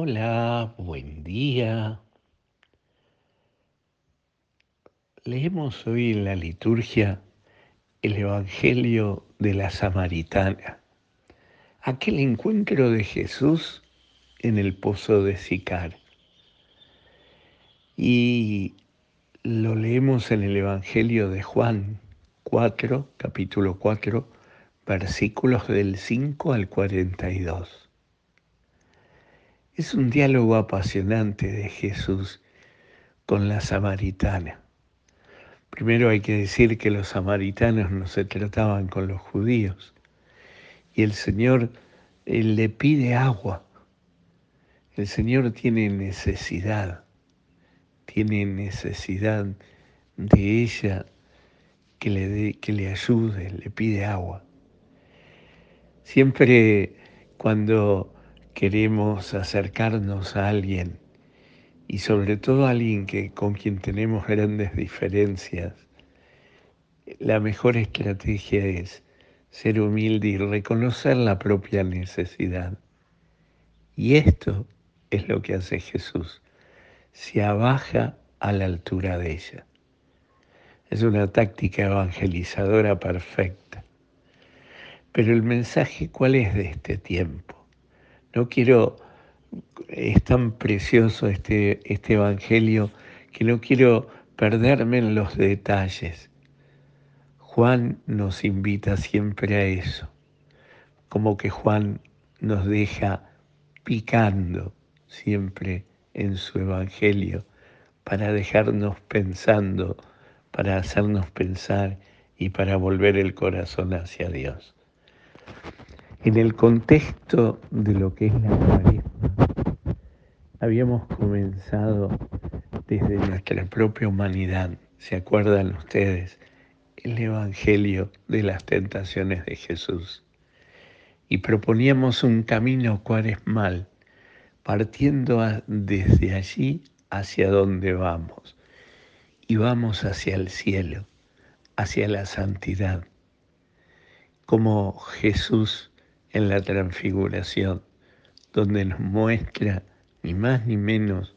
Hola, buen día. Leemos hoy en la liturgia el Evangelio de la Samaritana, aquel encuentro de Jesús en el pozo de Sicar. Y lo leemos en el Evangelio de Juan 4, capítulo 4, versículos del 5 al 42. Es un diálogo apasionante de Jesús con la samaritana. Primero hay que decir que los samaritanos no se trataban con los judíos y el Señor le pide agua. El Señor tiene necesidad, tiene necesidad de ella que le, que le ayude, le pide agua. Siempre cuando queremos acercarnos a alguien y sobre todo a alguien que, con quien tenemos grandes diferencias, la mejor estrategia es ser humilde y reconocer la propia necesidad. Y esto es lo que hace Jesús, se abaja a la altura de ella. Es una táctica evangelizadora perfecta. Pero el mensaje, ¿cuál es de este tiempo? No quiero, es tan precioso este, este Evangelio que no quiero perderme en los detalles. Juan nos invita siempre a eso, como que Juan nos deja picando siempre en su Evangelio para dejarnos pensando, para hacernos pensar y para volver el corazón hacia Dios. En el contexto de lo que es la cuaresma, habíamos comenzado desde nuestra propia humanidad, ¿se acuerdan ustedes? El Evangelio de las tentaciones de Jesús. Y proponíamos un camino cuaresmal, partiendo desde allí hacia donde vamos. Y vamos hacia el cielo, hacia la santidad. Como Jesús en la transfiguración, donde nos muestra ni más ni menos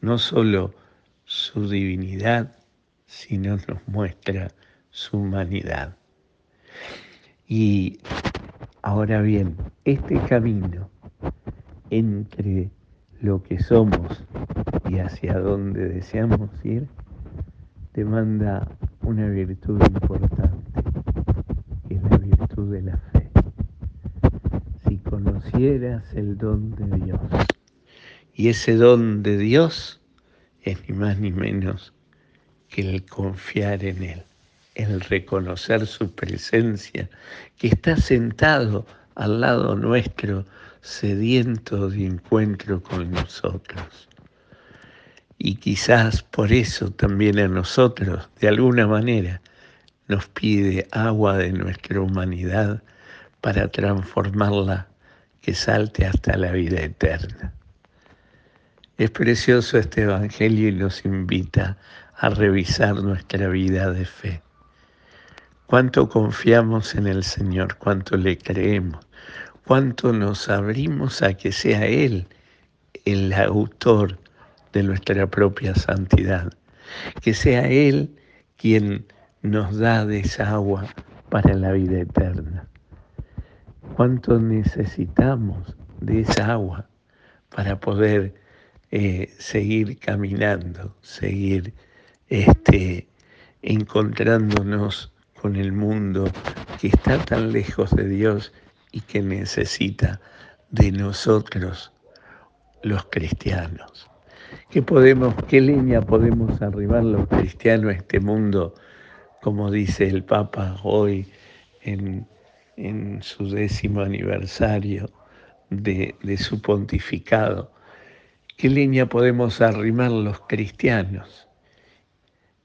no solo su divinidad, sino nos muestra su humanidad. Y ahora bien, este camino entre lo que somos y hacia donde deseamos ir demanda una virtud importante, que es la virtud de la fe conocieras el don de Dios. Y ese don de Dios es ni más ni menos que el confiar en Él, el reconocer su presencia, que está sentado al lado nuestro, sediento de encuentro con nosotros. Y quizás por eso también a nosotros, de alguna manera, nos pide agua de nuestra humanidad para transformarla que salte hasta la vida eterna. Es precioso este Evangelio y nos invita a revisar nuestra vida de fe. Cuánto confiamos en el Señor, cuánto le creemos, cuánto nos abrimos a que sea Él el autor de nuestra propia santidad, que sea Él quien nos da de esa agua para la vida eterna cuánto necesitamos de esa agua para poder eh, seguir caminando, seguir este, encontrándonos con el mundo que está tan lejos de Dios y que necesita de nosotros los cristianos. ¿Qué podemos, qué leña podemos arribar los cristianos a este mundo, como dice el Papa hoy en en su décimo aniversario de, su pontificado. ¿Qué línea podemos arrimar los cristianos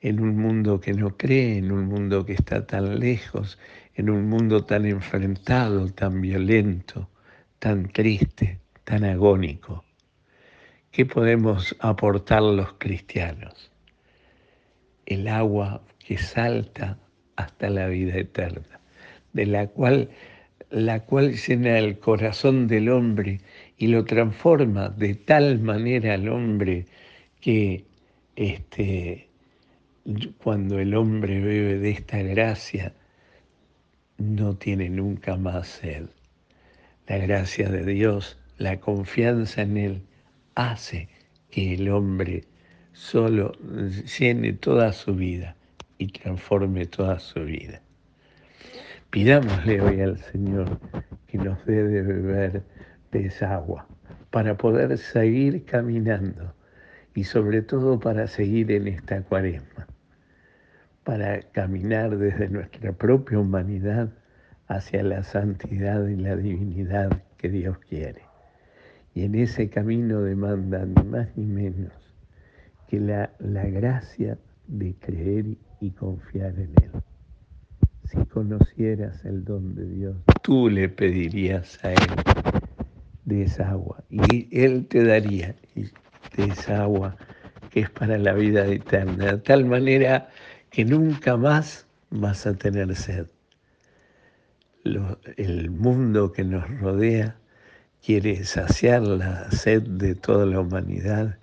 en un mundo que no cree, en un mundo que está tan lejos, en un mundo tan enfrentado, tan violento, tan triste, tan agónico? ¿Qué podemos aportar los cristianos? El agua que salta hasta la vida eterna de la cual la cual llena el corazón del hombre y lo transforma de tal manera al hombre que este, cuando el hombre bebe de esta gracia, no tiene nunca más sed. La gracia de Dios, la confianza en Él, hace que el hombre solo llene toda su vida y transforme toda su vida. Pidámosle hoy al Señor que nos dé de beber de esa agua para poder seguir caminando y sobre todo para seguir en esta cuaresma, para caminar desde nuestra propia humanidad hacia la santidad y la divinidad que Dios quiere. Y en ese camino demanda ni más ni menos que la, la gracia de creer y confiar en Él. Si conocieras el don de Dios, tú le pedirías a Él de esa agua y Él te daría de esa agua que es para la vida eterna, de tal manera que nunca más vas a tener sed. el mundo que nos rodea quiere saciar la sed de toda la humanidad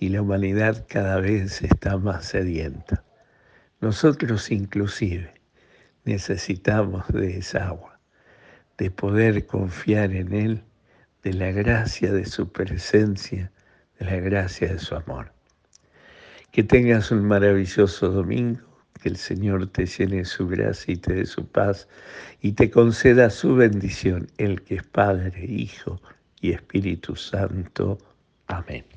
y la humanidad cada vez está más sedienta. Nosotros inclusive necesitamos de esa agua, de poder confiar en Él, de la gracia de su presencia, de la gracia de su amor. Que tengas un maravilloso domingo, que el Señor te llene de su gracia y te dé su paz y te conceda su bendición, el que es Padre, Hijo y Espíritu Santo. Amén.